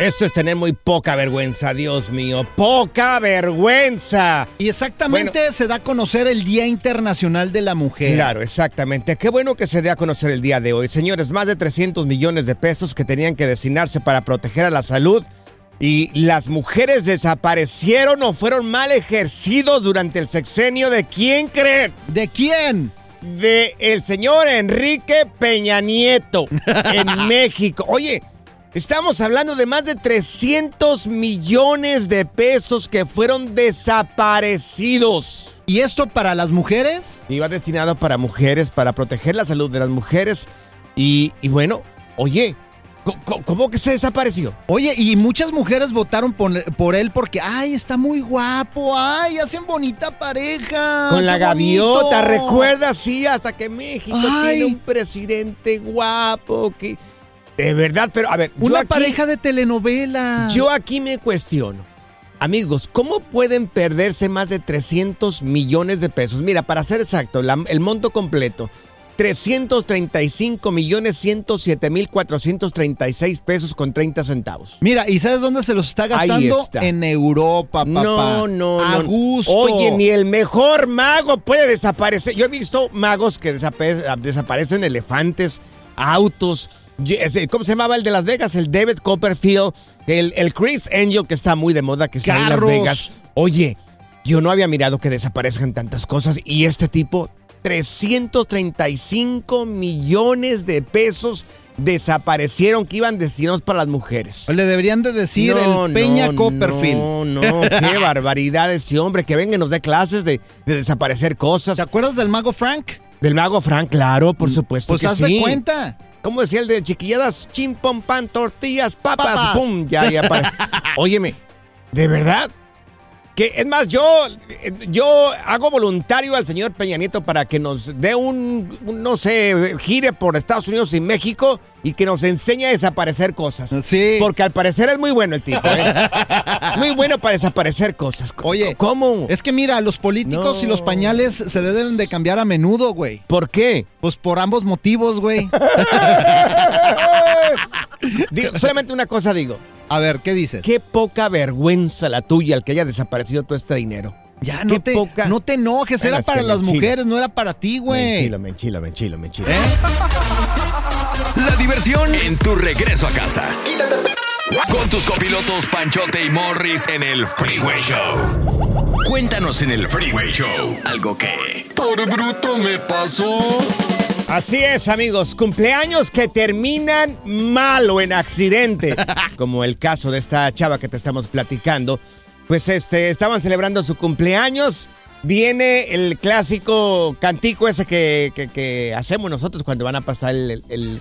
Esto es tener muy poca vergüenza, Dios mío. ¡Poca vergüenza! Y exactamente se da a conocer el Día Internacional de la Mujer. Claro, exactamente. Qué bueno que se dé a conocer el día de hoy. Señores, más de 300 millones de pesos que tenían que destinarse para proteger a la salud. Y las mujeres desaparecieron o fueron mal ejercidos durante el sexenio de quién creen? ¿De quién? De el señor Enrique Peña Nieto en México. Oye, Estamos hablando de más de 300 millones de pesos que fueron desaparecidos. ¿Y esto para las mujeres? Iba destinado para mujeres, para proteger la salud de las mujeres. Y, y bueno, oye, ¿cómo, ¿cómo, que se desapareció? Oye, y muchas mujeres votaron por, por, él porque, ay, está muy guapo, ay, hacen bonita pareja. Con la gaviota, recuerda, sí, hasta que México ay. tiene un presidente guapo que... De verdad, pero a ver. Una aquí, pareja de telenovela. Yo aquí me cuestiono. Amigos, ¿cómo pueden perderse más de 300 millones de pesos? Mira, para ser exacto, la, el monto completo. 335 millones 107 mil 436 pesos con 30 centavos. Mira, ¿y sabes dónde se los está gastando? Está. En Europa, papá. No, no, A no. gusto. Oye, ni el mejor mago puede desaparecer. Yo he visto magos que desapare desaparecen elefantes, autos. ¿Cómo se llamaba el de Las Vegas? El David Copperfield, el, el Chris Angel, que está muy de moda, que está en Las Vegas. Oye, yo no había mirado que desaparezcan tantas cosas y este tipo, 335 millones de pesos desaparecieron que iban destinados para las mujeres. Le deberían de decir no, el Peña no, Copperfield. No, no, qué barbaridad ese hombre, que venga y nos dé clases de, de desaparecer cosas. ¿Te acuerdas del mago Frank? Del mago Frank, claro, por supuesto pues que sí. de cuenta. ¿Cómo decía el de chiquilladas? Chim, pom, pan, tortillas, papas, papas. pum, ya, ya. Para. Óyeme, ¿de verdad? Que es más, yo, yo hago voluntario al señor Peña Nieto para que nos dé un, un, no sé, gire por Estados Unidos y México y que nos enseñe a desaparecer cosas. Sí. Porque al parecer es muy bueno el tipo, ¿eh? muy bueno para desaparecer cosas. Oye, ¿cómo? Es que mira, los políticos No. y los pañales se deben de cambiar a menudo, güey. ¿Por qué? Pues por ambos motivos, güey. Digo, solamente una cosa digo. A ver, ¿qué dices? Qué poca vergüenza la tuya al que haya desaparecido todo este dinero. Ya, no te, poca- no te enojes, Bueno, era para las me enchila. mujeres, no era para ti, güey. Menchilo, menchilo, menchilo, menchilo. ¿Eh? La diversión en tu regreso a casa. Con tus copilotos Panchote y Morris en el Freeway Show. Cuéntanos en el Freeway Show algo que... Por bruto me pasó. Así es, amigos. Cumpleaños que terminan mal o en accidente. Como el caso de esta chava que te estamos platicando. Pues este, estaban celebrando su cumpleaños. Viene el clásico cantico ese que, que- que hacemos nosotros cuando van a pasar el, el- el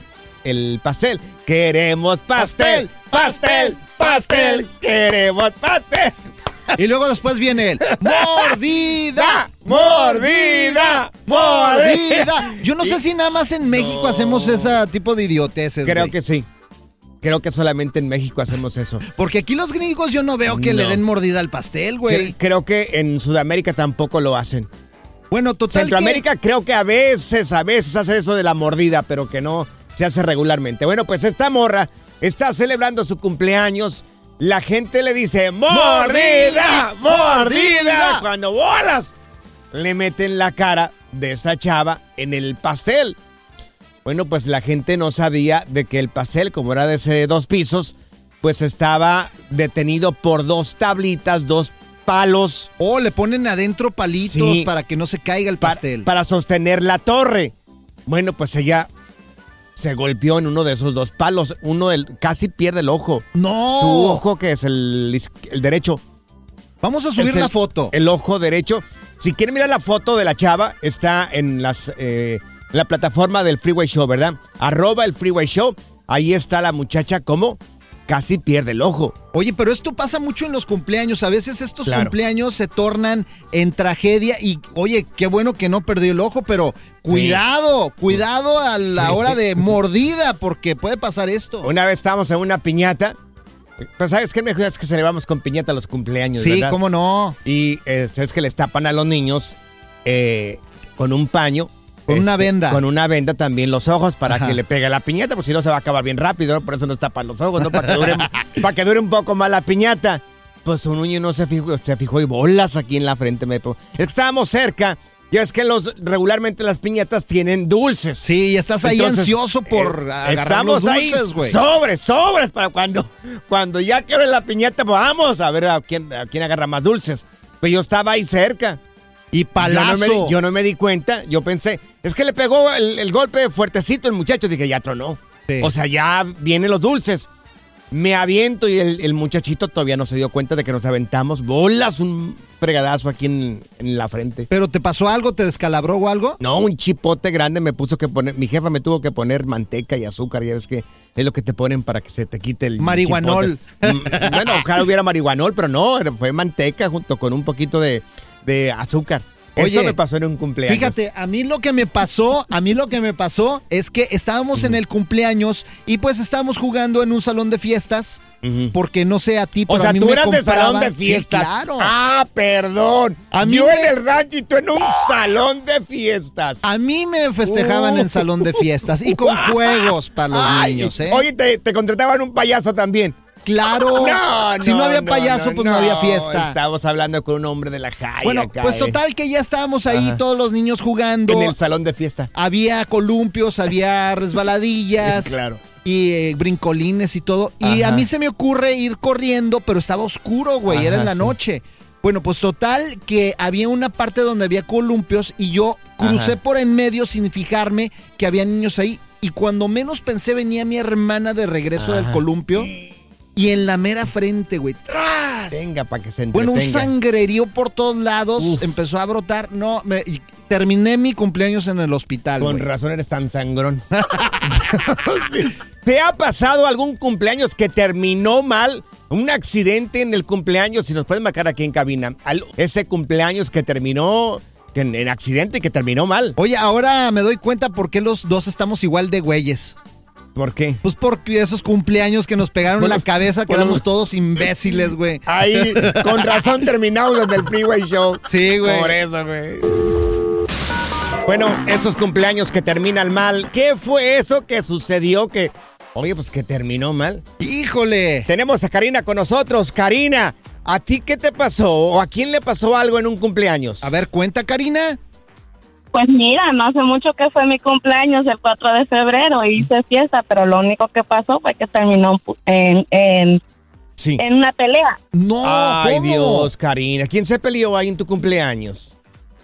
pastel. Queremos pastel, pastel, pastel. Queremos pastel. Y luego después viene el mordida, Mordida, mordida. Yo no sé si nada más en México hacemos ese tipo de idioteces. Creo güey. que sí. Creo que solamente en México hacemos eso. Porque aquí los gringos yo no veo que le den mordida al pastel, güey. Cre- Creo que en Sudamérica tampoco lo hacen. Bueno, total. Centroamérica creo que a veces, a veces hace eso de la mordida, pero que no se hace regularmente. Bueno, pues esta morra está celebrando su cumpleaños. La gente le dice, mordida, mordida. Cuando bolas, le meten la cara de esa chava en el pastel. Bueno, pues la gente no sabía de que el pastel, como era de ese dos pisos, pues estaba detenido por dos tablitas, dos palos. Oh, le ponen adentro palitos Sí. para que no se caiga el pa- pastel. Para sostener la torre. Bueno, pues ella se golpeó en uno de esos dos palos. Uno del, casi pierde el ojo. no. Su ojo, que es el, el derecho. Vamos a subir el- la foto. El ojo derecho. Si quieren mirar la foto de la chava, está en las eh, en la plataforma del Freeway Show, ¿verdad? Arroba el Freeway Show. Ahí está la muchacha como casi pierde el ojo. Oye, pero esto pasa mucho en los cumpleaños. A veces estos Claro. cumpleaños se tornan en tragedia y, oye, qué bueno que no perdió el ojo, pero cuidado, cuidado a la Sí. hora de mordida, porque puede pasar esto. Una vez estábamos en una piñata. Pues, ¿sabes qué mejor es que celebramos con piñata los cumpleaños, sí, verdad? cómo no. Y eh, es que les tapan a los niños eh, con un paño. Este, Con una venda. Con una venda también los ojos para Ajá. que le pegue la piñata, porque si no se va a acabar bien rápido, ¿no? por eso nos tapan los ojos, ¿no? Para que dure, para que dure un poco más la piñata. Pues un niño no se fijó, se fijó y bolas aquí en la frente. Me... Es que estábamos cerca. Ya es que los regularmente las piñatas tienen dulces. Sí, y estás ahí Entonces, ansioso por eh, agarrar Estamos los dulces, güey. sobres, sobres para cuando, cuando ya quiero la piñata, pues vamos a ver a quién, a quién agarra más dulces. Pues yo estaba ahí cerca. Y Yo no, palazo. me, yo no me di cuenta, yo pensé, es que le pegó el, el golpe fuertecito el muchacho, dije, ya tronó. Sí. O sea, ya vienen los dulces. Me aviento y el, el muchachito todavía no se dio cuenta de que nos aventamos bolas, un fregadazo aquí en, en la frente. ¿Pero te pasó algo? ¿Te descalabró o algo? No, un chipote grande me puso que poner, mi jefa me tuvo que poner manteca y azúcar, ya ves que es lo que te ponen para que se te quite el Marihuanol. chipote. Mm, bueno, ojalá hubiera marihuanol, pero no, fue manteca junto con un poquito de, de azúcar. Eso me pasó en un cumpleaños. Fíjate, a mí lo que me pasó, a mí lo que me pasó es que estábamos en el cumpleaños y pues estábamos jugando en un salón de fiestas, Ujú. porque no sé a ti, pero O sea, a mí tú me eras de salón de fiestas. Sí, claro. Ah, perdón. A mí Yo me- en el rancho y tú en un salón de fiestas. A mí me festejaban Uh. en salón de fiestas y con juegos para los Ay, niños, ¿eh? Oye, te, te contrataban un payaso también. Claro. No, si no, había payaso, no, pues no, había fiesta. Estábamos hablando con un hombre de la calle. Bueno, acá, pues total que ya estábamos ahí Ajá. todos los niños jugando. En el salón de fiesta. Había columpios, había resbaladillas. Claro. Y eh, brincolines y todo. Y a mí se me ocurre ir corriendo, pero estaba oscuro, güey. Era en la sí. noche. Bueno, pues total que había una parte donde había columpios y yo crucé por en medio sin fijarme que había niños ahí. Y cuando menos pensé venía mi hermana de regreso del columpio y en la mera frente, güey. ¡Tras! Venga, para que se Bueno, entretenga. un sangrerío por todos lados, Uf. empezó a brotar. No, me- y terminé mi cumpleaños en el hospital. Con güey. razón eres tan sangrón. ¿Te ha pasado algún cumpleaños que terminó mal? Un accidente en el cumpleaños, si nos pueden marcar aquí en cabina. Al- ese cumpleaños que terminó que en, en accidente y que terminó mal. Oye, ahora me doy cuenta por qué los dos estamos igual de güeyes. ¿Por qué? Pues porque esos cumpleaños que nos pegaron en la cabeza quedamos todos imbéciles, güey. Ahí, con razón terminamos desde el Freeway Show. Sí, güey. Por eso, güey. Bueno, esos cumpleaños que terminan mal. ¿Qué fue eso que sucedió que... Oye, pues que terminó mal. Híjole. Tenemos a Karina con nosotros. Karina, ¿a ti qué te pasó? ¿O a quién le pasó algo en un cumpleaños? A ver, cuenta, Karina. Pues mira, no hace mucho que fue mi cumpleaños, el 4 de febrero, y hice fiesta, pero lo único que pasó fue que terminó en, en, Sí. en una pelea. No, Ay, ¿cómo? Dios, Karina. ¿Quién se peleó ahí en tu cumpleaños?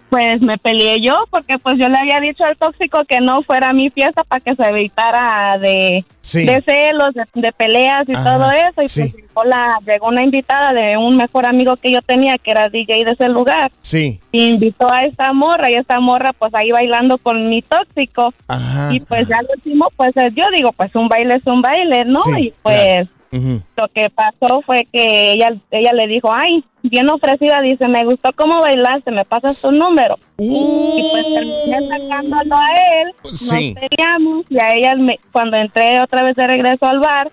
Pues me peleé yo porque pues yo le había dicho al tóxico que no fuera a mi fiesta para que se evitara de, Sí. de celos, de, de peleas y Ajá, todo eso. Y sí. pues llegó, la, llegó una invitada de un mejor amigo que yo tenía que era DJ de ese lugar. Sí. Y invitó a esta morra y esta morra pues ahí bailando con mi tóxico. Ajá. Y pues ya lo último, pues yo digo, pues un baile es un baile, ¿no? Sí, y pues Lo que pasó fue que ella ella le dijo, ay, bien ofrecida, dice, me gustó cómo bailaste, me pasas tu número. Y pues terminé sacándolo a él, Sí. nos peleamos y a ella, me- cuando entré otra vez de regreso al bar,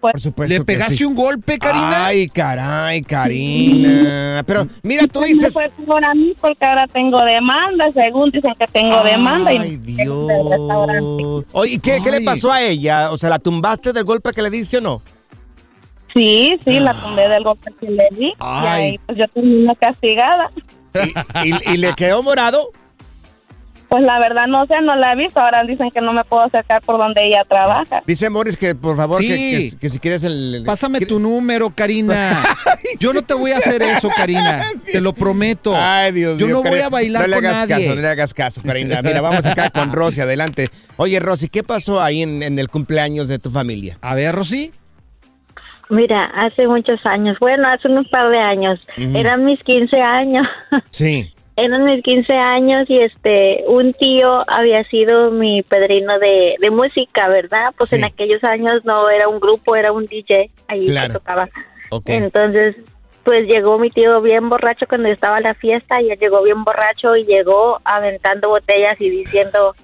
pues Por supuesto ¿Le pegaste sí. un golpe, Karina? Ay, caray, Karina. Pero mira, tú dices... no fue peor a mí porque ahora tengo demanda, según dicen que tengo demanda. y Ay, del restaurante. Dios. Oye, ¿y qué, qué le Ay. pasó a ella? O sea, ¿la tumbaste del golpe que le diste o no? Sí, sí, la tumbé del golpe que le di y ahí pues yo terminé castigada. ¿Y, y- y le quedó morado? Pues la verdad no sé, no la he visto. Ahora dicen que no me puedo acercar por donde ella trabaja. Dice Morris que por favor Sí. que, que- que si quieres el... el- Pásame ¿quiere- tu número, Karina. Yo no te voy a hacer eso, Karina. Te lo prometo. Ay, Dios Yo mío. no voy a bailar no le con hagas nadie. Caso, no le hagas caso, Karina. Mira, vamos acá con Rosy, adelante. Oye, Rosy, ¿qué pasó ahí en, en el cumpleaños de tu familia? A ver, Rosy. Mira, hace muchos años, bueno, hace un par de años, eran mis 15 años, Sí. eran mis 15 años y este, un tío había sido mi padrino de, de música, ¿verdad? Pues Sí. en aquellos años no era un grupo, era un DJ, ahí Claro. se tocaba. Ok. Entonces, pues llegó mi tío bien borracho cuando yo estaba en la fiesta y él llegó bien borracho y llegó aventando botellas y diciendo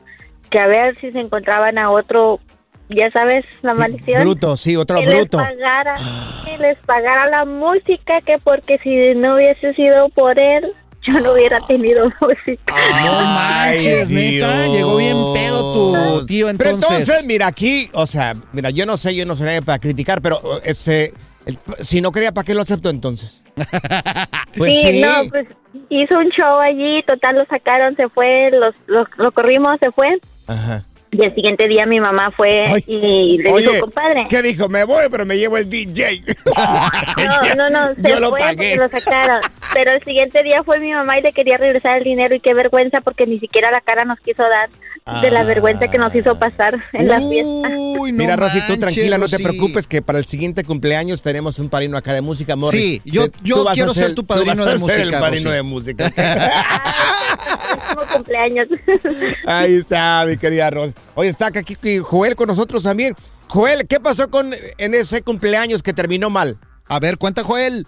que a ver si se encontraban a otro, ya sabes, la maldición Bruto, sí, otro que les bruto. pagara, que les pagara la música, que porque si no hubiese sido por él, yo no hubiera tenido música. No manches, neta. Dios. Llegó bien pedo tu tío Pero entonces. entonces, mira, aquí, o sea, mira, yo no sé, yo no soy nadie para criticar, pero este, el- si no quería, ¿para qué lo aceptó entonces? Pues sí, sí. no, pues hizo un show allí, total lo sacaron, se fue, los, los- lo corrimos, se fue. Ajá. Y el siguiente día mi mamá fue Ay. y le Oye, dijo, compadre. ¿Qué dijo? Me voy, pero me llevo el DJ. No, no, no, se Yo lo fue pagué. porque lo sacaron. Pero el siguiente día fue mi mamá y le quería regresar el dinero y qué vergüenza porque ni siquiera la cara nos quiso dar de la vergüenza que nos hizo pasar en la fiesta. Uy, no Mira, Rosy, tú tranquila, no te preocupes, que para el siguiente cumpleaños tenemos un padrino acá de música, Morris. Sí, yo- Tú- yo tú vas a quiero ser tu tú vas padrino a de ser música, el padrino Rosy. de música. Cumpleaños. Ahí está, mi querida Rosy. Oye, está aquí Joel con nosotros también. Joel, ¿qué pasó con en ese cumpleaños que terminó mal? A ver, cuenta, Joel.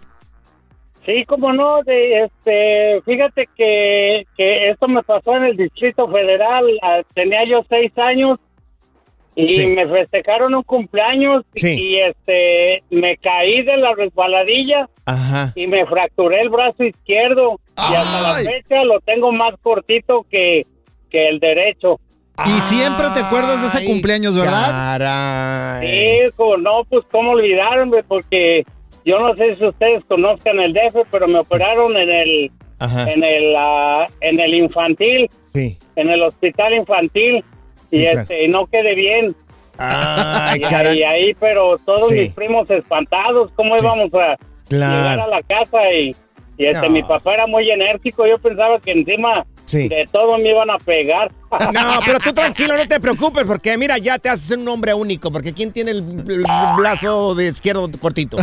Sí, como no, de, este, fíjate que, que esto me pasó en el Distrito Federal, ah, tenía yo seis años y Sí. me festejaron un cumpleaños Sí. y este, me caí de la resbaladilla Ajá. y me fracturé el brazo izquierdo y hasta la fecha lo tengo más cortito que, que el derecho. Y siempre te acuerdas de ese Ay, cumpleaños, ¿verdad? Caray. Sí, como no, pues cómo olvidarme, porque yo no sé si ustedes conozcan el DF, pero me operaron en el Ajá. en el ah, en el infantil, Sí. en el hospital infantil y Sí, claro. este y no quedé bien. Ay, y, y ahí, pero todos Sí. mis primos espantados, ¿cómo íbamos a Claro. llegar a la casa y y este No. mi papá era muy enérgico, yo pensaba que encima Sí. de todo me iban a pegar. No, pero tú tranquilo, no te preocupes, porque mira, ya te haces un hombre único, porque ¿quién tiene el, brazo de izquierdo cortito?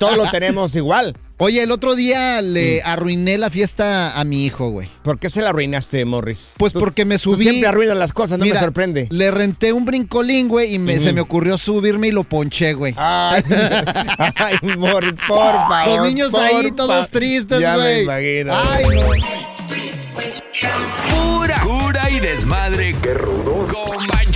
Todos lo tenemos igual. Oye, el otro día le arruiné la fiesta a mi hijo, güey. ¿Por qué se la arruinaste, Morris? Pues Tú- porque me tú subí. siempre arruinas las cosas, no Mira, me sorprende. Le renté un brincolín, güey, y me- se me ocurrió subirme y lo ponché, güey. Ay, ay, Morris, por favor. Los niños por ahí todos tristes, Ya me güey. imagino. Ay, no. Pura cura y desmadre. ¡Qué rudos!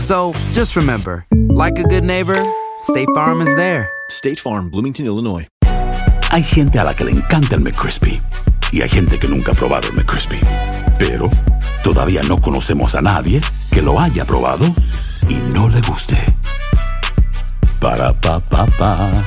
So just remember, like a good neighbor, State Farm is there. State Farm, Bloomington, Illinois. Hay gente a la que le encanta el McCrispy y hay gente que nunca ha probado el McCrispy. Pero todavía no conocemos a nadie que lo haya probado y no le guste. Para pa pa pa.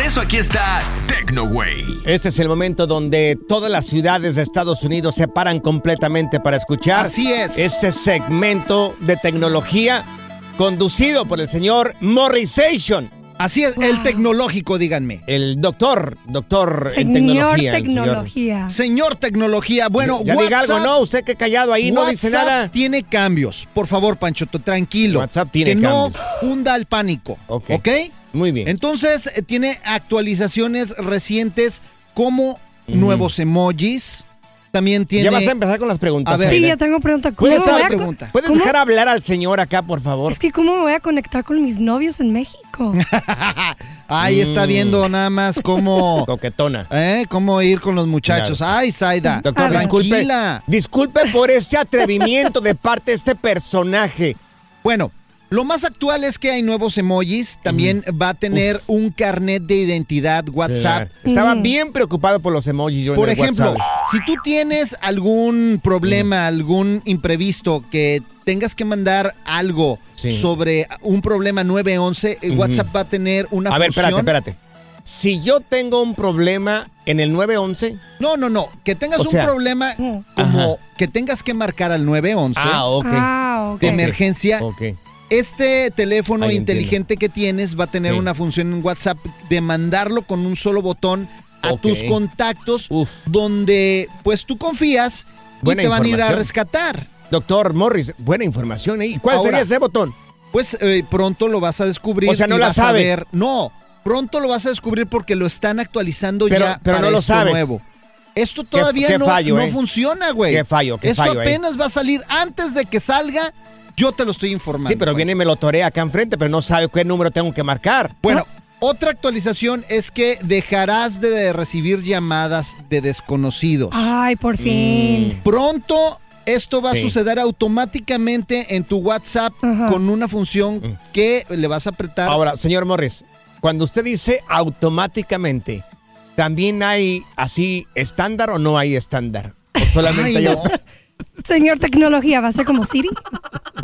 Por eso aquí está TecnoWay. Este es el momento donde todas las ciudades de Estados Unidos se paran completamente para escuchar. Así es. Este segmento de tecnología conducido por el señor Morrisation. Así es, el tecnológico, díganme. El doctor, doctor en Señor tecnología. el señor. tecnología. Señor tecnología, bueno, Ya diga algo, WhatsApp- no, usted que callado ahí no dice WhatsApp nada. tiene cambios. Por favor, Panchoto, tranquilo. WhatsApp tiene que no cambios. hunda el pánico. Ok. ¿Ok? Muy bien. Entonces, eh, tiene actualizaciones recientes como nuevos emojis. También tiene. Ya vas a empezar con las preguntas. A ver. Sí, ya tengo pregunta. ¿Cómo ¿Puedes, me voy a pregunta. ¿Puedes cómo- dejar hablar al señor acá, por favor? Es que ¿cómo me voy a conectar con mis novios en México? Ahí está Mm. viendo nada más cómo. Coquetona. ¿Eh? ¿Cómo ir con los muchachos? Claro. Ay, Zaida. Doctor, disculpe, tranquila. disculpe por este atrevimiento de parte de este personaje. Bueno, lo más actual es que hay nuevos emojis. También va a tener un carnet de identidad WhatsApp. Claro. Estaba Mm. bien preocupado por los emojis. yo en Por el ejemplo, WhatsApp. si tú tienes algún problema, algún imprevisto que tengas que mandar algo Sí. sobre un problema 911, eh, Ujú. WhatsApp va a tener una A ver, función. espérate, espérate. Si yo tengo un problema en el 911, No, no, no. Que tengas O un problema como que tengas que marcar al 911 ah, ok. Ah, ok. de emergencia. Ok. Este teléfono Ahí inteligente que tienes va a tener Sí. una función en WhatsApp de mandarlo con un solo botón a tus contactos Uf. donde pues tú confías Buena y te van a ir a rescatar. Doctor Morris, buena información ahí. ¿Cuál Ahora, sería ese botón? Pues eh, pronto lo vas a descubrir. O sea, no y la sabe. ver- No, pronto lo vas a descubrir porque lo están actualizando Pero- ya pero para no lo esto sabes. nuevo. Esto todavía qué no, fallo, no eh. funciona, güey. Qué fallo, qué Esto fallo apenas va a salir antes de que salga. Yo te lo estoy informando. Sí, pero Pancho. viene y me lo torea acá enfrente, pero no sabe qué número tengo que marcar. Bueno, otra actualización es que dejarás de recibir llamadas de desconocidos. Ay, por fin. Pronto esto va Sí. a suceder automáticamente en tu WhatsApp Ajá. con una función que le vas a apretar. Ahora, señor Morris, cuando usted dice automáticamente, ¿también hay así estándar o no hay estándar? ¿O solamente Ay, hay no. Señor tecnología, ¿va a ser como Siri?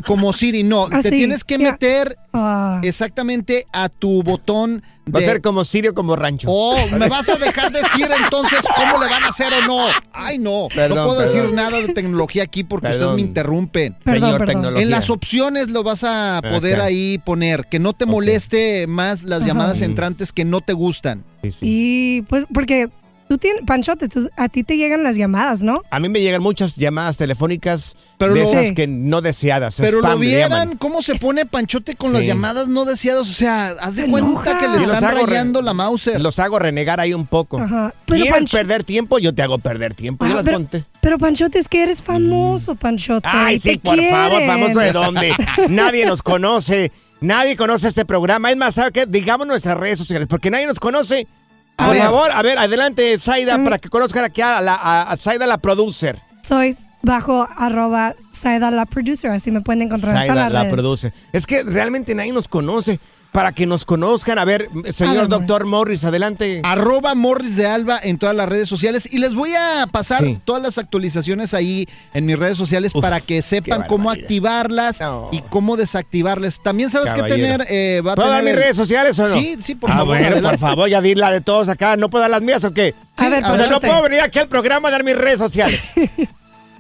Como Siri, no. Ah, te sí, tienes que meter Ah. exactamente a tu botón Va a de- ser como Sirio como rancho. Oh, ¿me vas a dejar decir entonces cómo le van a hacer o no? Ay, no. Perdón, no puedo perdón. decir nada de tecnología aquí porque Perdón. ustedes me interrumpen. Perdón, señor perdón. tecnología. En las opciones lo vas a poder ahí poner, que no te moleste más las Ajá. llamadas entrantes que no te gustan. Sí, sí. Y pues, porque tú tienes, Panchote, tú- a ti te llegan las llamadas, ¿no? A mí me llegan muchas llamadas telefónicas Pero de lo- esas Sí. que no deseadas. Pero spam lo vieran cómo se pone Panchote con Sí. las llamadas no deseadas. O sea, haz de Se cuenta enoja. que le están hago re- rayando la Mauser. Los hago renegar ahí un poco. Ajá. Pero ¿Quieres Pancho- perder tiempo? Yo te hago perder tiempo. Yo las pero, conté. pero Panchote, es que eres famoso, Panchote. Ay, y sí, por favor, quieren. famoso de dónde. Nadie nos conoce. Nadie conoce este programa. Es más, ¿sabe qué? Digamos nuestras redes sociales, porque nadie nos conoce. Por ver. favor, a ver, adelante, Zaida, Mm. para que conozcan aquí a, la, a, Zaida, la producer. Soy bajo arroba Saida la producer, así me pueden encontrar en todas las la redes. producer. Es que realmente nadie nos conoce. Para que nos conozcan, a ver, señor A ver, doctor Morris, adelante. Arroba Morris de Alba en todas las redes sociales. Y les voy a pasar Sí. todas las actualizaciones ahí en mis redes sociales Uf, para que sepan cómo activarlas No. y cómo desactivarlas. También sabes que tener... eh, va a ¿Puedo dar mis el- redes sociales o no? Sí, sí, por ah, favor. bueno, adelante. por favor, ya di la de todos acá. ¿No puedo dar las mías o qué? A ver, o sea, no puedo venir aquí al programa a dar mis redes sociales.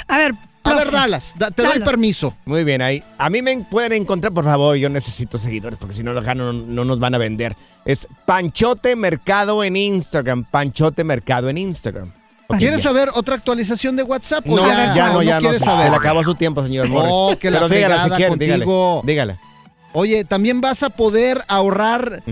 A ver, A ver, Dallas, da- te doy permiso. Muy bien, ahí. A mí me pueden encontrar, por favor, yo necesito seguidores porque si no los gano no, no nos van a vender. Es Panchote Mercado en Instagram. Panchote Mercado en Instagram. ¿Quieres ya. saber otra actualización de WhatsApp? o No, ya, no, ya no. quieres se- saber. Se le acabó su tiempo, señor Morris. No, que la Pero dígala si fregada quiere, dígale. contigo. Dígale. Oye, también vas a poder ahorrar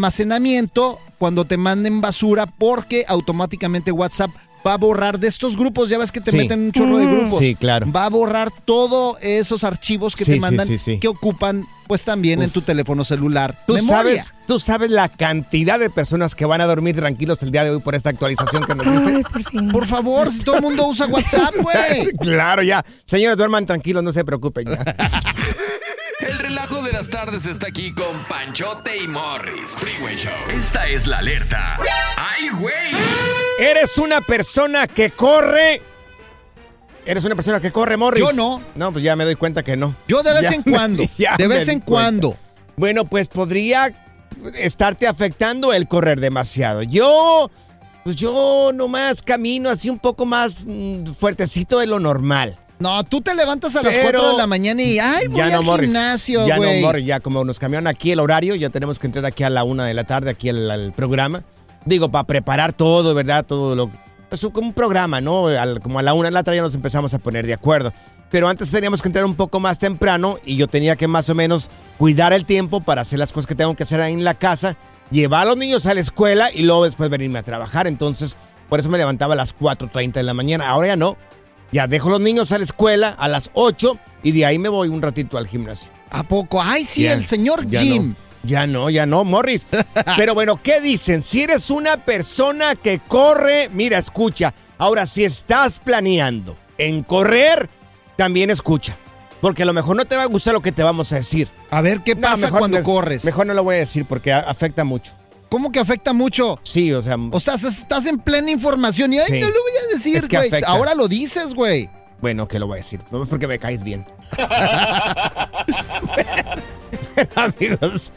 almacenamiento cuando te manden basura porque automáticamente WhatsApp va a borrar de estos grupos, ya ves que te Sí. meten un chorro de grupos. Sí, claro. Va a borrar todos esos archivos que Sí, te mandan sí, sí. que ocupan pues también en tu teléfono celular. ¿Tú memoria. sabes, tú sabes la cantidad de personas que van a dormir tranquilos el día de hoy por esta actualización que nos diste. por favor, si todo el mundo usa WhatsApp, güey. claro, ya. Señores, duerman tranquilos, no se preocupen ya. El relajo de las tardes está aquí con Panchote y Morris. Freeway Show. Esta es la alerta. ¡Ay, güey! ¿Eres una persona que corre? ¿Eres una persona que corre, Morris? Yo no. No, pues ya me doy cuenta que no. Yo de vez Ya en me- cuando, ya de vez en cuenta. cuando. Bueno, pues podría estarte afectando el correr demasiado. Yo, pues yo nomás camino así un poco más mm, fuertecito de lo normal. No, tú te levantas a las Pero 4 de la mañana y ay, voy ya no, al gimnasio, Ya güey. no, Morris, ya como nos cambiaron aquí el horario, ya tenemos que entrar aquí a la una de la tarde, aquí al, al programa. Digo, para preparar todo, ¿verdad? Todo lo... Es un- como un programa, ¿no? Al- como a la una de la tarde ya nos empezamos a poner de acuerdo. Pero antes teníamos que entrar un poco más temprano y yo tenía que más o menos cuidar el tiempo para hacer las cosas que tengo que hacer ahí en la casa, llevar a los niños a la escuela y luego después venirme a trabajar. Entonces, por eso me levantaba a las 4.30 de la mañana. Ahora ya no. Ya dejo los niños a la escuela a las 8 y de ahí me voy un ratito al gimnasio. ¿A poco? Ay, sí, Ya, el señor ya Jim. no. Ya no, ya no, Morris. Pero bueno, ¿qué dicen? Si eres una persona que corre, mira, escucha. Ahora, si estás planeando en correr, también escucha. Porque a lo mejor no te va a gustar lo que te vamos a decir. A ver, ¿qué pasa cuando corres? Mejor no lo voy a decir porque afecta mucho. ¿Cómo que afecta mucho? Sí, o sea. O sea, estás en plena información y ay, Sí. no lo voy a decir, Es que güey. afecta. Ahora lo dices, güey. Bueno, que lo voy a decir. No es porque me caes bien. Pero, amigos,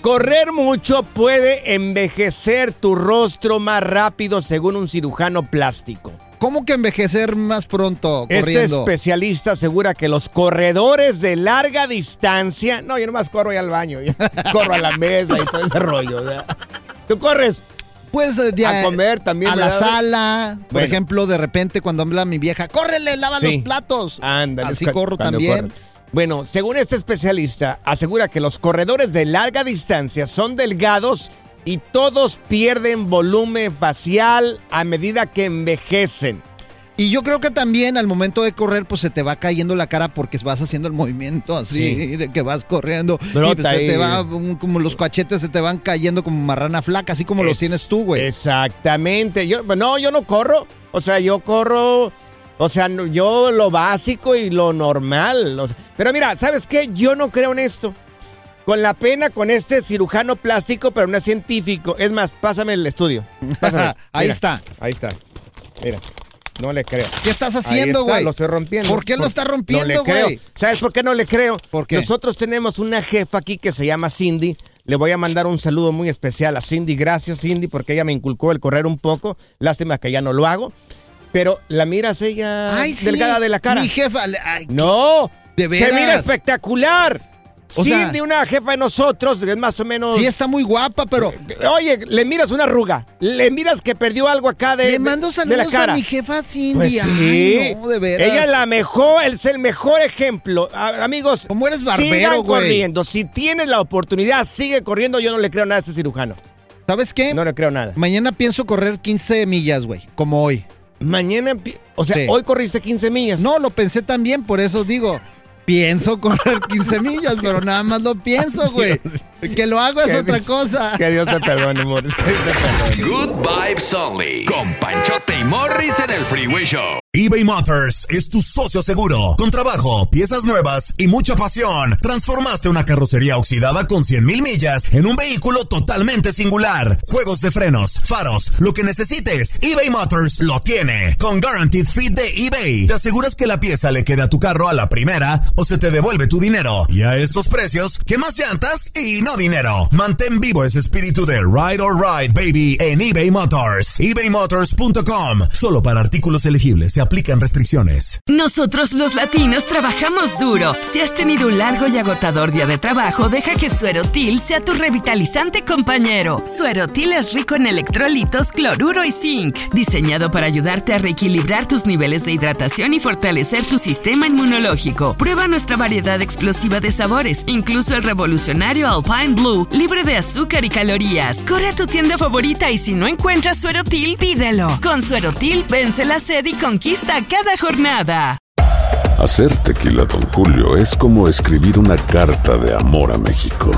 correr mucho puede envejecer tu rostro más rápido según un cirujano plástico. ¿Cómo que envejecer más pronto Este especialista asegura que los corredores de larga distancia. No, yo nomás corro ahí al baño. yo corro a la mesa y todo ese rollo. o sea. ¿Tú corres? Pues de a comer también. a la sala, por Bueno. ejemplo, de repente cuando habla mi vieja, córrele, lava Sí. los platos. Ándale, Así corro también. corres. Bueno, según este especialista, asegura que los corredores de larga distancia son delgados y todos pierden volumen facial a medida que envejecen. Y yo creo que también al momento de correr, pues se te va cayendo la cara porque vas haciendo el movimiento así, Sí. de que vas corriendo. y Brota pues, se te va, como los cachetes se te van cayendo como marrana flaca, así como los Es- tienes tú, güey. Exactamente. Yo, no, yo no corro. O sea, yo corro. O sea, yo lo básico y lo normal. o sea, pero mira, ¿sabes qué? Yo no creo en esto. Con la pena con este cirujano plástico, pero no es científico. Es más, pásame el estudio. Pásame. Ahí Mira, está. Ahí está. Mira. No le creo. ¿Qué estás haciendo, está, güey? Lo estoy rompiendo. ¿Por qué lo estás rompiendo, No le creo. güey? ¿Sabes por qué no le creo? ¿Por qué? Nosotros tenemos una jefa aquí que se llama Cindy. Le voy a mandar un saludo muy especial a Cindy. Gracias, Cindy, porque ella me inculcó el correr un poco. Lástima que ya no lo hago. Pero la miras ella Ay, sí, delgada de la cara. Mi jefa, ay, No, ¿De se veras? mira espectacular. O sea- Cindy, una jefa de nosotros, es más o menos. sí está muy guapa, pero Oye, le miras una arruga. Le miras que perdió algo acá de, le mando de saludos la cara. a mi jefa Cindy. Pues sí. Ay, no, de veras. Ella es la mejor, es el mejor ejemplo. A- amigos, ¿Cómo eres barbero, sigan güey? corriendo. Si tienes la oportunidad, sigue corriendo. Yo no le creo nada a este cirujano. ¿Sabes qué? No le creo nada. Mañana pienso correr 15 millas, güey, como hoy. Mañana, o sea, Sí. hoy corriste 15 millas. No, lo pensé también, por eso digo, pienso correr 15 millas, pero nada más lo pienso, güey. Que lo hago es otra cosa. Que Dios te perdone, Morris. Que Dios te perdone. Good Vibes Only. Con Panchote y Morris en el Freeway Show. eBay Motors es tu socio seguro. Con trabajo, piezas nuevas y mucha pasión, transformaste una carrocería oxidada con 100 mil millas en un vehículo totalmente singular. Juegos de frenos, faros, lo que necesites, eBay Motors lo tiene. Con Guaranteed Fit de eBay, te aseguras que la pieza le quede a tu carro a la primera o se te devuelve tu dinero. Y a estos precios, ¿qué más llantas y no dinero. Mantén vivo ese espíritu de Ride or Ride, baby, en eBay Motors. ebaymotors.com. Solo para artículos elegibles se aplican restricciones. Nosotros los latinos trabajamos duro. Si has tenido un largo y agotador día de trabajo, deja que Suerotil sea tu revitalizante compañero. Suerotil es rico en electrolitos, cloruro y zinc, diseñado para ayudarte a reequilibrar tus niveles de hidratación y fortalecer tu sistema inmunológico. Prueba nuestra variedad explosiva de sabores, incluso el revolucionario Alpine Blue, libre de azúcar y calorías. Corre a tu tienda favorita y si no encuentras Suerotil, pídelo. Con Suerotil, vence la sed y conquista cada jornada. Hacer tequila, Don Julio, es como escribir una carta de amor a México.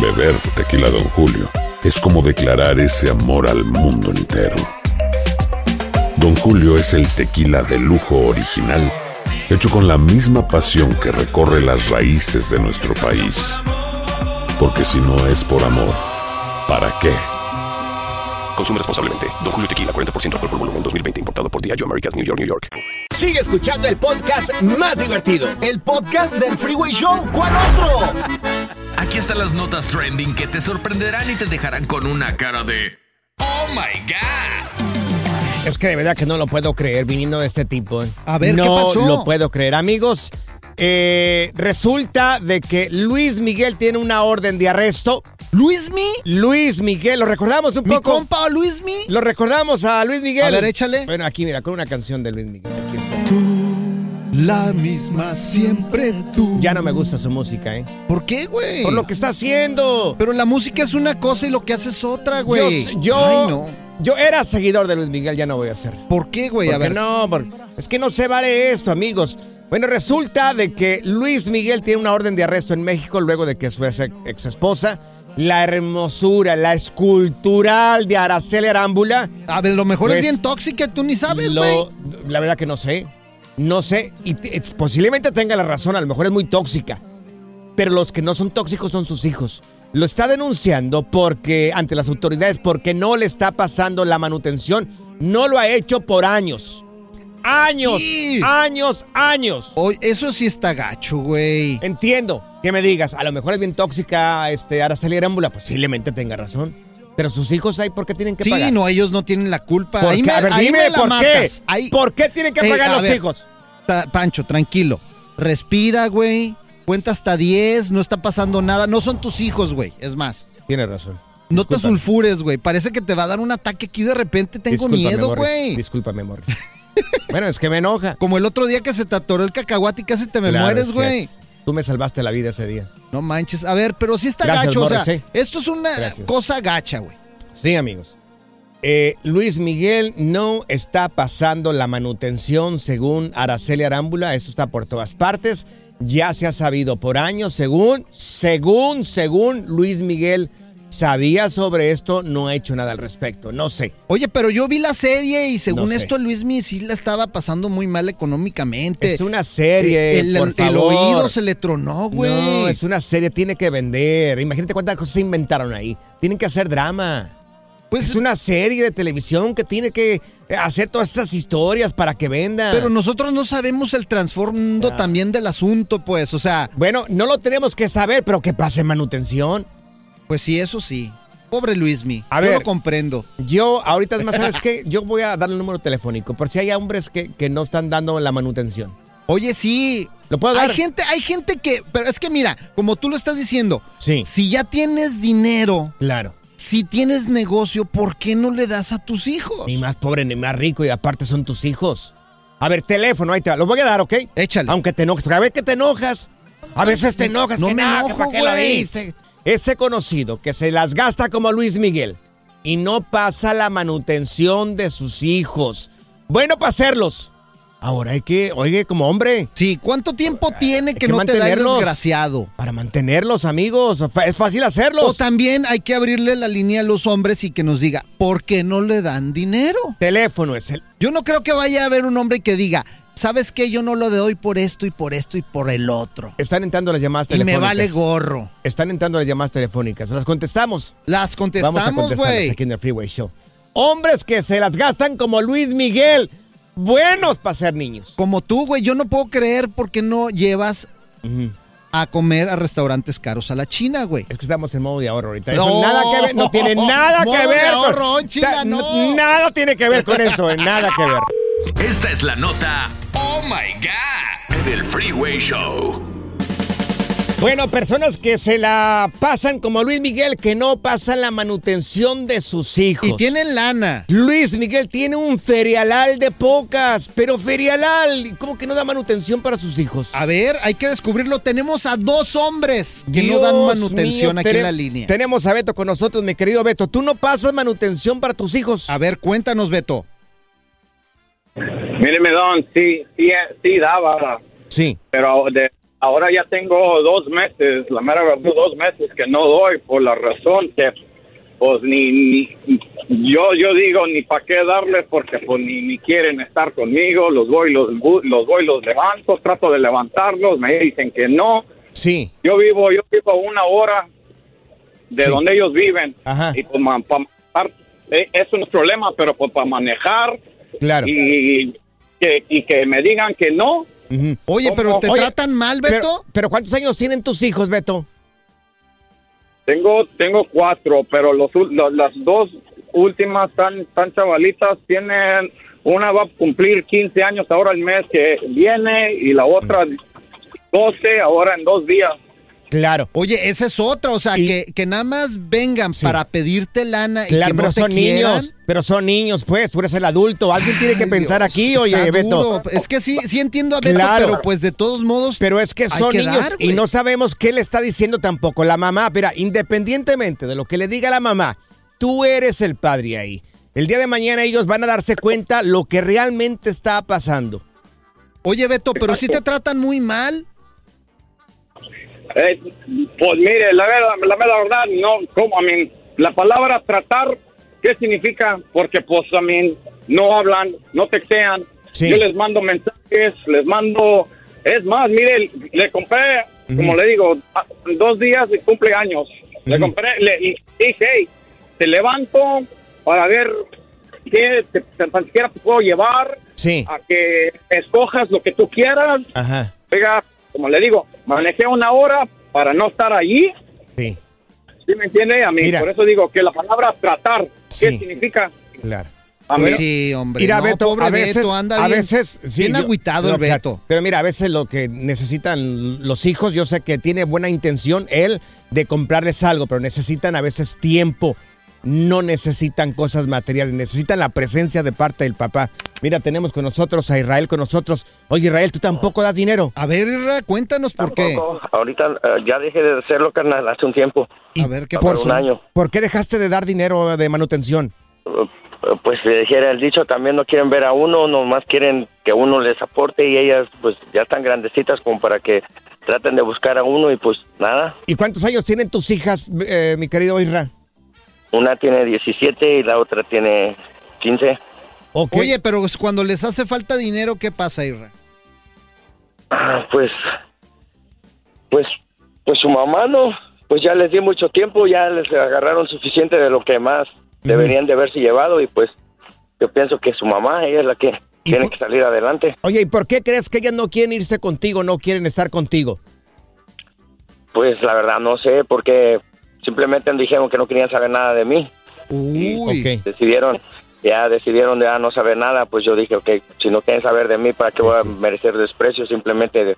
Beber tequila, Don Julio, es como declarar ese amor al mundo entero. Don Julio es el tequila de lujo original, hecho con la misma pasión que recorre las raíces de nuestro país. Porque si no es por amor, ¿para qué? Consume responsablemente. Don Julio Tequila, 40% alcohol por volumen, 2020. Importado por Diageo Americas, New York, New York. Sigue escuchando el podcast más divertido. El podcast del Freeway Show. ¿Cuál otro? Aquí están las notas trending que te sorprenderán y te dejarán con una cara de ¡Oh my God! Es que de verdad que no lo puedo creer viniendo de este tipo. ¿eh? A ver, no ¿qué pasó? lo puedo creer. Amigos, eh, resulta de que Luis Miguel tiene una orden de arresto. ¿Luis Mi? Luis Miguel, ¿lo recordamos un ¿Mi poco? compa Luis Mi? Lo recordamos a Luis Miguel. A ver, échale. Bueno, aquí mira, con una canción de Luis Miguel. Aquí está. La misma siempre tú. Ya no me gusta su música, ¿eh? ¿Por qué, güey? Por lo que está haciendo. Pero la música es una cosa y lo que hace es otra, güey. Yo, yo, Ay, no. Yo era seguidor de Luis Miguel, ya no voy a ser. ¿Por qué, güey? A ver. no, es que no se vale esto, amigos. Bueno, resulta de que Luis Miguel tiene una orden de arresto en México luego de que su ex, esposa, la hermosura, la escultural de Araceli Arámbula. A ver, lo mejor Pues, es bien tóxica, tú ni sabes, lo- güey. La verdad que no sé. No sé. Y es- posiblemente tenga la razón, a lo mejor es muy tóxica. Pero los que no son tóxicos son sus hijos. Lo está denunciando porque ante las autoridades porque no le está pasando la manutención. No lo ha hecho por años. Años, Sí. años, años. Oye, eso sí está gacho, güey. Entiendo que me digas, a lo mejor es bien tóxica este, Araceli Arámbula, posiblemente tenga razón. Pero sus hijos ahí, ¿por qué tienen que Sí, pagar? no, ellos no tienen la culpa. ¿Por Ahí me- A ver, ahí dime, me la ¿por qué? Ahí- ¿Por qué tienen que Eh, pagar los ver, hijos? Pancho, tranquilo. Respira, güey. Cuenta hasta 10, no está pasando nada. No son tus hijos, güey. Es más. Tienes razón. No te sulfures, güey. Parece que te va a dar un ataque aquí de repente. Tengo Discúlpame, miedo, güey. Discúlpame, Morris. bueno, es que me enoja. Como el otro día que se te atoró el cacahuate y casi te me Claro, mueres, es güey. Tú me salvaste la vida ese día. No manches. A ver, pero sí está Gracias, gacho. o sea, esto es una Gracias. cosa gacha, güey. Sí, amigos. Eh, Luis Miguel no está pasando la manutención según Araceli Arámbula. Esto está por todas partes. Ya se ha sabido por años. Según, según, según Luis Miguel sabía sobre esto, no ha hecho nada al respecto. No sé. Oye, pero yo vi la serie y según No sé. esto Luis sí la estaba pasando muy mal económicamente. Es una serie, El, por el favor. oído se le tronó, güey. No, es una serie, tiene que vender. Imagínate cuántas cosas se inventaron ahí. Tienen que hacer drama. Pues es una serie de televisión que tiene que hacer todas estas historias para que venda. Pero nosotros no sabemos el trasfondo Ah. también del asunto, pues, o sea, Bueno, no lo tenemos que saber, pero que pase manutención. pues sí, eso sí. Pobre Luismi. A yo ver. lo comprendo. Yo, ahorita es más, ¿sabes qué? Yo voy a darle el número telefónico por si hay hombres que, que no están dando la manutención. Oye, sí. ¿Lo puedo dar? Hay gente, hay gente que, pero es que mira, como tú lo estás diciendo, Sí. si ya tienes dinero, Claro. Si tienes negocio, ¿por qué no le das a tus hijos? Ni más pobre ni más rico y aparte son tus hijos. A ver, teléfono, ahí te va. Lo voy a dar, ¿ok? Échale. Aunque te enojes. A ver que te enojas. A veces te enojas. No que me no, que enojo, ¿Para qué lo diste? Ese conocido que se las gasta como Luis Miguel y no pasa la manutención de sus hijos. Bueno para hacerlos. Ahora hay que, oye, como hombre. Sí, ¿cuánto tiempo tiene que, que no te da el desgraciado? Para mantenerlos, amigos. Es fácil O hacerlos. también hay que abrirle la línea a los hombres y que nos diga, ¿por qué no le dan dinero? Teléfono es el. Yo no creo que vaya a haber un hombre que diga, ¿sabes qué? Yo no lo doy por esto y por esto y por el otro. Están entrando las llamadas Y me telefónicas. vale gorro. Están entrando las llamadas telefónicas. Las contestamos. Las contestamos, güey. aquí en el Freeway Show. Hombres que se las gastan como Luis Miguel. Buenos para ser niños. Como tú, güey, yo no puedo creer por qué no llevas a comer a restaurantes caros a la China, güey. Es que estamos en modo de ahorro ahorita. No. Eso nada que ver, no tiene nada que ver. con- ahorro, China, no. Nada tiene que ver con eso, eh, nada que ver. Esta es la nota Oh My God del Freeway Show. Bueno, personas que se la pasan como Luis Miguel, que no pasan la manutención de sus hijos. Y tienen lana. Luis Miguel tiene un ferialal de pocas, pero ferialal, ¿cómo que no da manutención para sus hijos? A ver, hay que descubrirlo. Tenemos a dos hombres que Dios no dan manutención mío, aquí en la línea. Tenemos a Beto con nosotros, mi querido Beto. ¿Tú no pasas manutención para tus hijos? A ver, cuéntanos, Beto. Míreme, Don, sí, sí, sí daba, Sí. pero de- ahora ya tengo dos meses, la mera verdad, dos meses que no doy por la razón que, pues, ni, ni- yo, yo digo, ni para qué darles, porque pues ni, ni quieren estar conmigo, los voy, los, los voy, los levanto, trato de levantarlos, me dicen que no. Sí. Yo vivo, yo vivo una hora de Sí. donde ellos viven, Ajá. y pues, para manejar, eh, eso no es problema, pero pues para manejar Claro. y que, y que me digan que no. Oye, pero ¿te Oye, tratan mal, Beto? Pero, pero ¿cuántos años tienen tus hijos, Beto? Tengo tengo cuatro, pero los, ul- lo- las dos últimas tan, tan chavalitas tienen, una va a cumplir 15 años ahora el mes que viene y la otra 12 ahora en dos días. Claro. Oye, esa es otra, o sea, que, que nada más vengan para pedirte lana y Claro, que pero no te son quieran. niños. Pero son niños, pues. Tú eres el adulto. Alguien tiene que Ay, pensar Dios, aquí, oye, Beto. Es que sí, sí entiendo a Beto, Claro. pero pues de todos modos. Pero es que son que niños dar, y no sabemos qué le está diciendo tampoco la mamá. Mira, independientemente de lo que le diga la mamá, tú eres el padre ahí. El día de mañana ellos van a darse cuenta lo que realmente está pasando. Oye, Beto, pero si te tratan muy mal. Eh, pues mire, la verdad, la mera verdad, no, como a mí, la palabra tratar, ¿qué significa? Porque pues a mí no hablan, no textean. Sí. Yo les mando mensajes, les mando, es más, mire, le compré, como le digo, dos días de cumpleaños. Le compré, le y dije, hey, te levanto para ver qué te, te puedo llevar Sí. a que escojas lo que tú quieras. Ajá. Oiga, como le digo, manejé una hora para no estar allí. Sí. ¿Sí me entiende? A mí, Mira. por eso digo que la palabra tratar, ¿qué Sí. significa? Claro. A mí- sí, hombre. Mira, no, Beto, pobre a veces, Beto, anda a bien, veces, sí, bien yo- agüitado no, el claro. Beto. Pero mira, a veces lo que necesitan los hijos, yo sé que tiene buena intención él de comprarles algo, pero necesitan a veces tiempo. No necesitan cosas materiales, necesitan la presencia de parte del papá. Mira, tenemos con nosotros a Israel con nosotros. Oye, Israel, tú tampoco das dinero. A ver, Irra, cuéntanos por qué. Tampoco. Ahorita eh, ya dejé de hacerlo, carnal, hace un tiempo. A ver, ¿qué Por pasó? un año. ¿Por qué dejaste de dar dinero de manutención? Eh, Pues le dijera el dicho, también no quieren ver a uno, nomás quieren que uno les aporte y ellas pues ya están grandecitas como para que traten de buscar a uno y pues nada. ¿Y cuántos años tienen tus hijas, eh, mi querido Israel? Una tiene 17 y la otra tiene 15. Oye, pero cuando les hace falta dinero, ¿qué pasa, Irra? Ah, Pues, pues, pues su mamá no, pues ya les di mucho tiempo, ya les agarraron suficiente de lo que más deberían de haberse llevado y pues yo pienso que su mamá, ella es la que tiene que salir adelante. Oye, ¿y por qué crees que ellas no quieren irse contigo, no quieren estar contigo? Pues la verdad no sé, porque simplemente dijeron que no querían saber nada de mí. Uy. Decidieron, ya decidieron de ah, no saber nada, pues yo dije, ok, si no quieren saber de mí, ¿para qué voy a merecer desprecio? Simplemente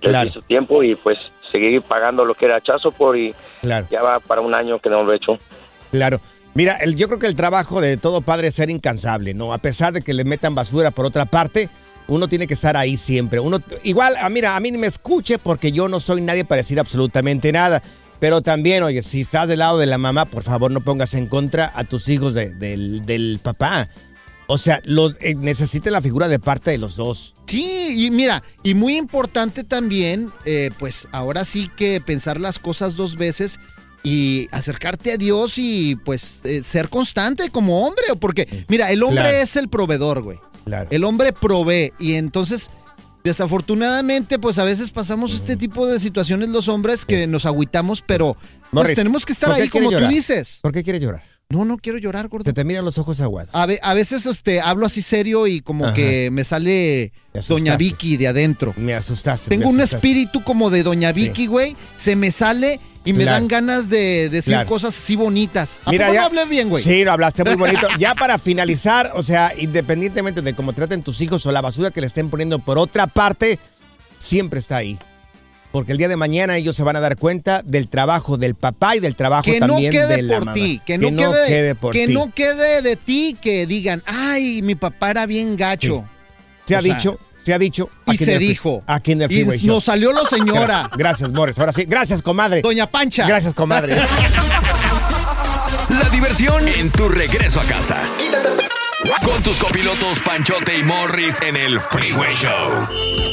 les di su tiempo y pues seguir pagando lo que era chazo por y Claro. ya va para un año que no lo he hecho. Claro. Mira, el- yo creo que el trabajo de todo padre es ser incansable, ¿no? A pesar de que le metan basura por otra parte, uno tiene que estar ahí siempre. Uno, igual, ah, mira, a mí ni me escuche porque yo no soy nadie para decir absolutamente nada. Pero también, oye, si estás del lado de la mamá, por favor no pongas en contra a tus hijos de- del, del papá. O sea, los, eh, necesita la figura de parte de los dos. Sí, y mira, y muy importante también, eh, pues ahora sí que pensar las cosas dos veces y acercarte a Dios y pues eh, ser constante como hombre, porque mira, el hombre Claro. es el proveedor, güey. Claro. El hombre provee y entonces desafortunadamente pues a veces pasamos este tipo de situaciones los hombres que nos agüitamos, pero pues Morris, tenemos que estar ¿por qué ahí como tú dices. ¿Por qué quieres llorar? No, no quiero llorar, gordo. Se te miran los ojos aguados. A, ve- a veces este, hablo así serio y como Ajá. que me sale Me asustaste. Doña Vicky de adentro. Me asustaste. Tengo me un asustaste. espíritu como de Doña Sí. Vicky, güey. Se me sale y me Claro. dan ganas de decir Claro. cosas así bonitas. ¿A Mira, poco ya- no hablé bien, güey? Sí, lo hablaste muy bonito. ya para finalizar, o sea, independientemente de cómo traten tus hijos o la basura que le estén poniendo por otra parte, siempre está ahí. Porque el día de mañana ellos se van a dar cuenta del trabajo del papá y del trabajo Que no también quede de la por mamá. ti, que no, quede, por que ti. no quede de ti que digan, ay, mi papá era bien gacho. Se ha sea, dicho, se ha dicho. y aquí se el dijo. Aquí en el Y Freeway Show. nos salió la señora. Gracias, gracias, Morris. Ahora sí, gracias, comadre. Doña Pancha. Gracias, comadre. La diversión en tu regreso a casa. Con tus copilotos Panchote y Morris en el Freeway Show.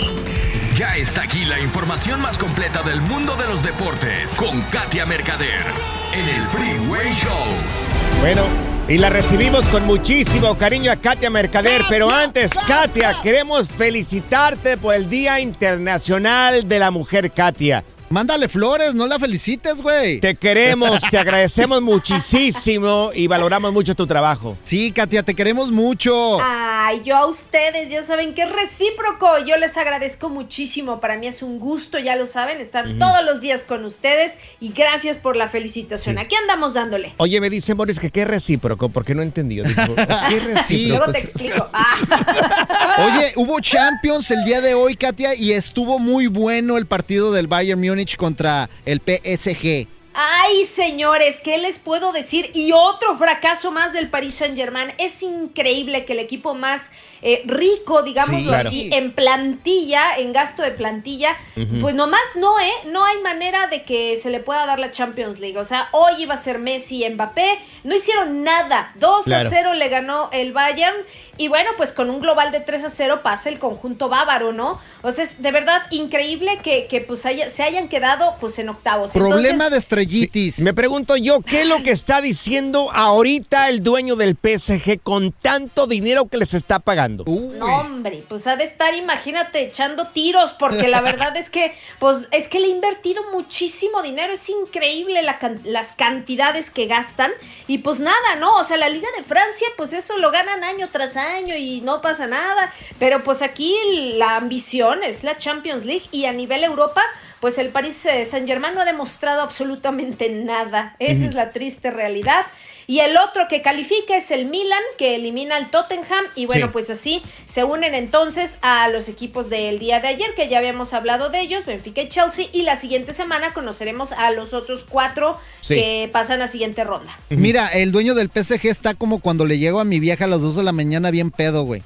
Ya está aquí la información más completa del mundo de los deportes con Katia Mercader en el Freeway Show. Bueno, y la recibimos con muchísimo cariño a Katia Mercader. Pero antes, Katia, queremos felicitarte por el Día Internacional de la Mujer, Katia. Mándale flores, no la felicites, güey. Te queremos, te agradecemos muchísimo y valoramos mucho tu trabajo. Sí, Katia, te queremos mucho. Ay, yo a ustedes ya saben que es recíproco. Yo les agradezco muchísimo. Para mí es un gusto, ya lo saben, estar todos los días con ustedes y gracias por la felicitación. Aquí andamos dándole. Oye, me dice Boris que qué es recíproco, porque no entendió. Dijo, ¿qué recíproco? Luego te explico. Ah. Oye, hubo Champions el día de hoy, Katia, y estuvo muy bueno el partido del Bayern Múnich contra el PSG. Ay, señores, ¿qué les puedo decir? Y otro fracaso más del Paris Saint-Germain. Es increíble que el equipo más eh, rico, digámoslo Sí, claro. así, en plantilla, en gasto de plantilla, Ujú. pues nomás no, ¿eh? No hay manera de que se le pueda dar la Champions League. O sea, hoy iba a ser Messi y Mbappé. No hicieron nada. 2 Claro. a 0 le ganó el Bayern. Y bueno, pues con un global de 3 a 0 pasa el conjunto bávaro, ¿no? O sea, es de verdad increíble que, que, pues haya- se hayan quedado pues en octavos. Problema Entonces, de estrellitis. Me pregunto yo, ¿qué es lo que está diciendo ahorita el dueño del PSG con tanto dinero que les está pagando? No, hombre, pues ha de estar, imagínate, echando tiros, porque la verdad es que, pues, es que le ha invertido muchísimo dinero, es increíble la can- las cantidades que gastan, y pues nada, ¿no? O sea, la Liga de Francia, pues eso lo ganan año tras año y no pasa nada, pero pues aquí la ambición es la Champions League y a nivel Europa, pues el Paris Saint Germain no ha demostrado absolutamente nada, esa es la triste realidad. Y el otro que califica es el Milan, que elimina al Tottenham. Y bueno, Sí. pues así se unen entonces a los equipos del día de ayer, que ya habíamos hablado de ellos, Benfica y Chelsea. Y la siguiente semana conoceremos a los otros cuatro Sí. que pasan a siguiente ronda. Mira, el dueño del PSG está como cuando le llego a mi vieja a las 2 de la mañana bien pedo, güey.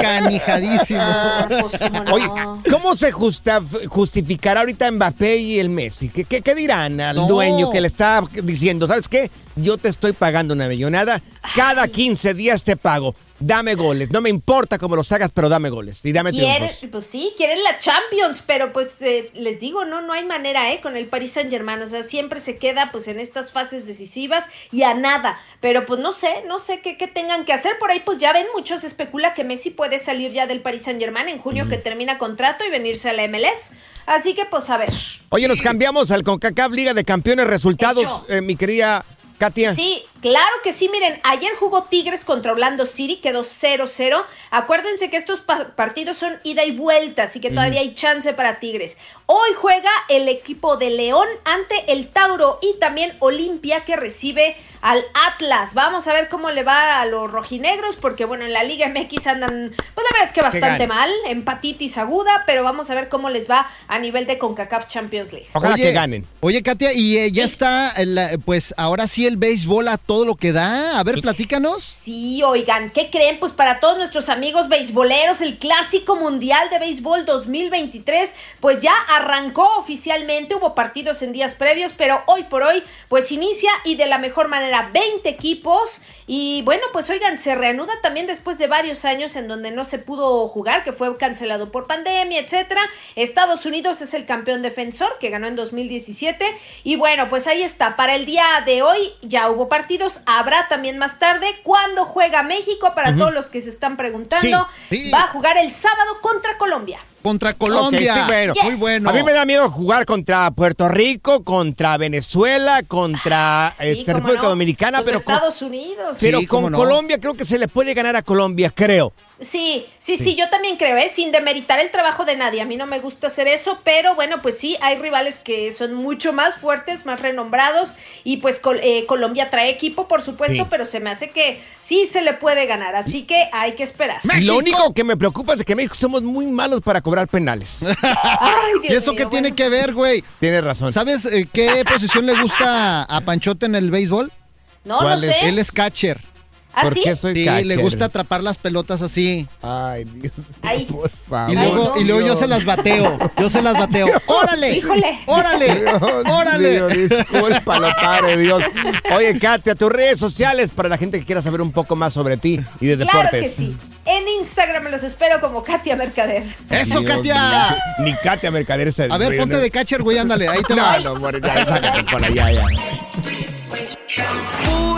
Canijadísimo. Oye, ¿cómo se justa- justificará ahorita Mbappé y el Messi? ¿Qué, qué- qué dirán al No. dueño que le está diciendo, ¿sabes qué? Yo te estoy pagando una millonada, cada 15 días te pago, dame goles, no me importa cómo los hagas, pero dame goles y dame triunfos. pues sí, quieren la Champions, pero pues eh, les digo, no, no hay manera, ¿eh? Con el Paris Saint Germain, o sea, siempre se queda pues en estas fases decisivas y a nada, pero pues no sé, no sé qué, qué tengan que hacer, por ahí pues ya ven, muchos especula que Messi puede salir ya del Paris Saint Germain en junio que termina contrato y venirse a la MLS, así que pues a ver. Oye, nos cambiamos al CONCACAF Liga de Campeones. Resultados, eh, mi querida Katia. Sí, claro que sí. Miren, ayer jugó Tigres contra Orlando City, quedó 0-0. Acuérdense que estos pa- partidos son ida y vuelta, así que todavía hay chance para Tigres. Hoy juega el equipo de León ante el Tauro y también Olimpia que recibe al Atlas. Vamos a ver cómo le va a los rojinegros, porque bueno, en la Liga MX andan, pues la verdad es que bastante ganen. mal, empatitis aguda, pero vamos a ver cómo les va a nivel de CONCACAF Champions League. Oye, Oye, Katia, y eh, ya está, el, eh, pues ahora sí el béisbol a todo lo que da. A ver, platícanos. Sí, oigan, ¿qué creen? Pues para todos nuestros amigos beisboleros, el Clásico Mundial de Béisbol 2023, pues ya arrancó oficialmente, hubo partidos en días previos, pero hoy por hoy, pues inicia y de la mejor manera 20 equipos. Y bueno, pues oigan, se reanuda también después de varios años en donde no se pudo jugar, que fue cancelado por pandemia, etcétera. Estados Unidos es el campeón defensor que ganó en 2017. Y bueno, pues ahí está. Para el día de hoy ya hubo partidos. Habrá también más tarde. cuando juega México? Para todos los que se están preguntando. Sí, sí. Va a jugar el sábado contra Colombia. Contra Colombia. Ok, sí, bueno. Muy bueno. A mí me da miedo jugar contra Puerto Rico, contra Venezuela, contra Sí, este, República no. Dominicana, Los pero con, Estados Unidos. pero Sí, con no. Colombia creo que se le puede ganar a Colombia, creo. Sí, sí, sí, yo también creo, ¿eh? sin demeritar el trabajo de nadie. A mí no me gusta hacer eso, pero bueno, pues sí, hay rivales que son mucho más fuertes, más renombrados. Y pues Col- eh, Colombia trae equipo, por supuesto, Sí. pero se me hace que sí se le puede ganar. Así que hay que esperar. Y Lo único que me preocupa es que México somos muy malos para cobrar penales. Ay, ¿Y eso mío, qué tiene que ver, güey? Tienes razón. ¿Sabes eh, qué posición le gusta a Panchote en el béisbol? No, no sé. Él es catcher. ¿Ah, ¿Por sí? qué soy Sí, catcher? le gusta atrapar las pelotas así. Ay, Dios. Ay. Por favor. Y luego, no. y luego yo se las bateo. Yo se las bateo. ¡Órale! Híjole. ¡Órale! Dios ¡Órale! mío, discúlpalo, padre Dios. Oye, Katia, tus redes sociales para la gente que quiera saber un poco más sobre ti y de Claro deportes. que sí. En Instagram me los espero como Katia Mercader. ¡Eso, Dios Katia! mío. Ni Katia Mercader se A ver, ponte de catcher, güey, ándale. Ahí te va. No, no, por allá, ya.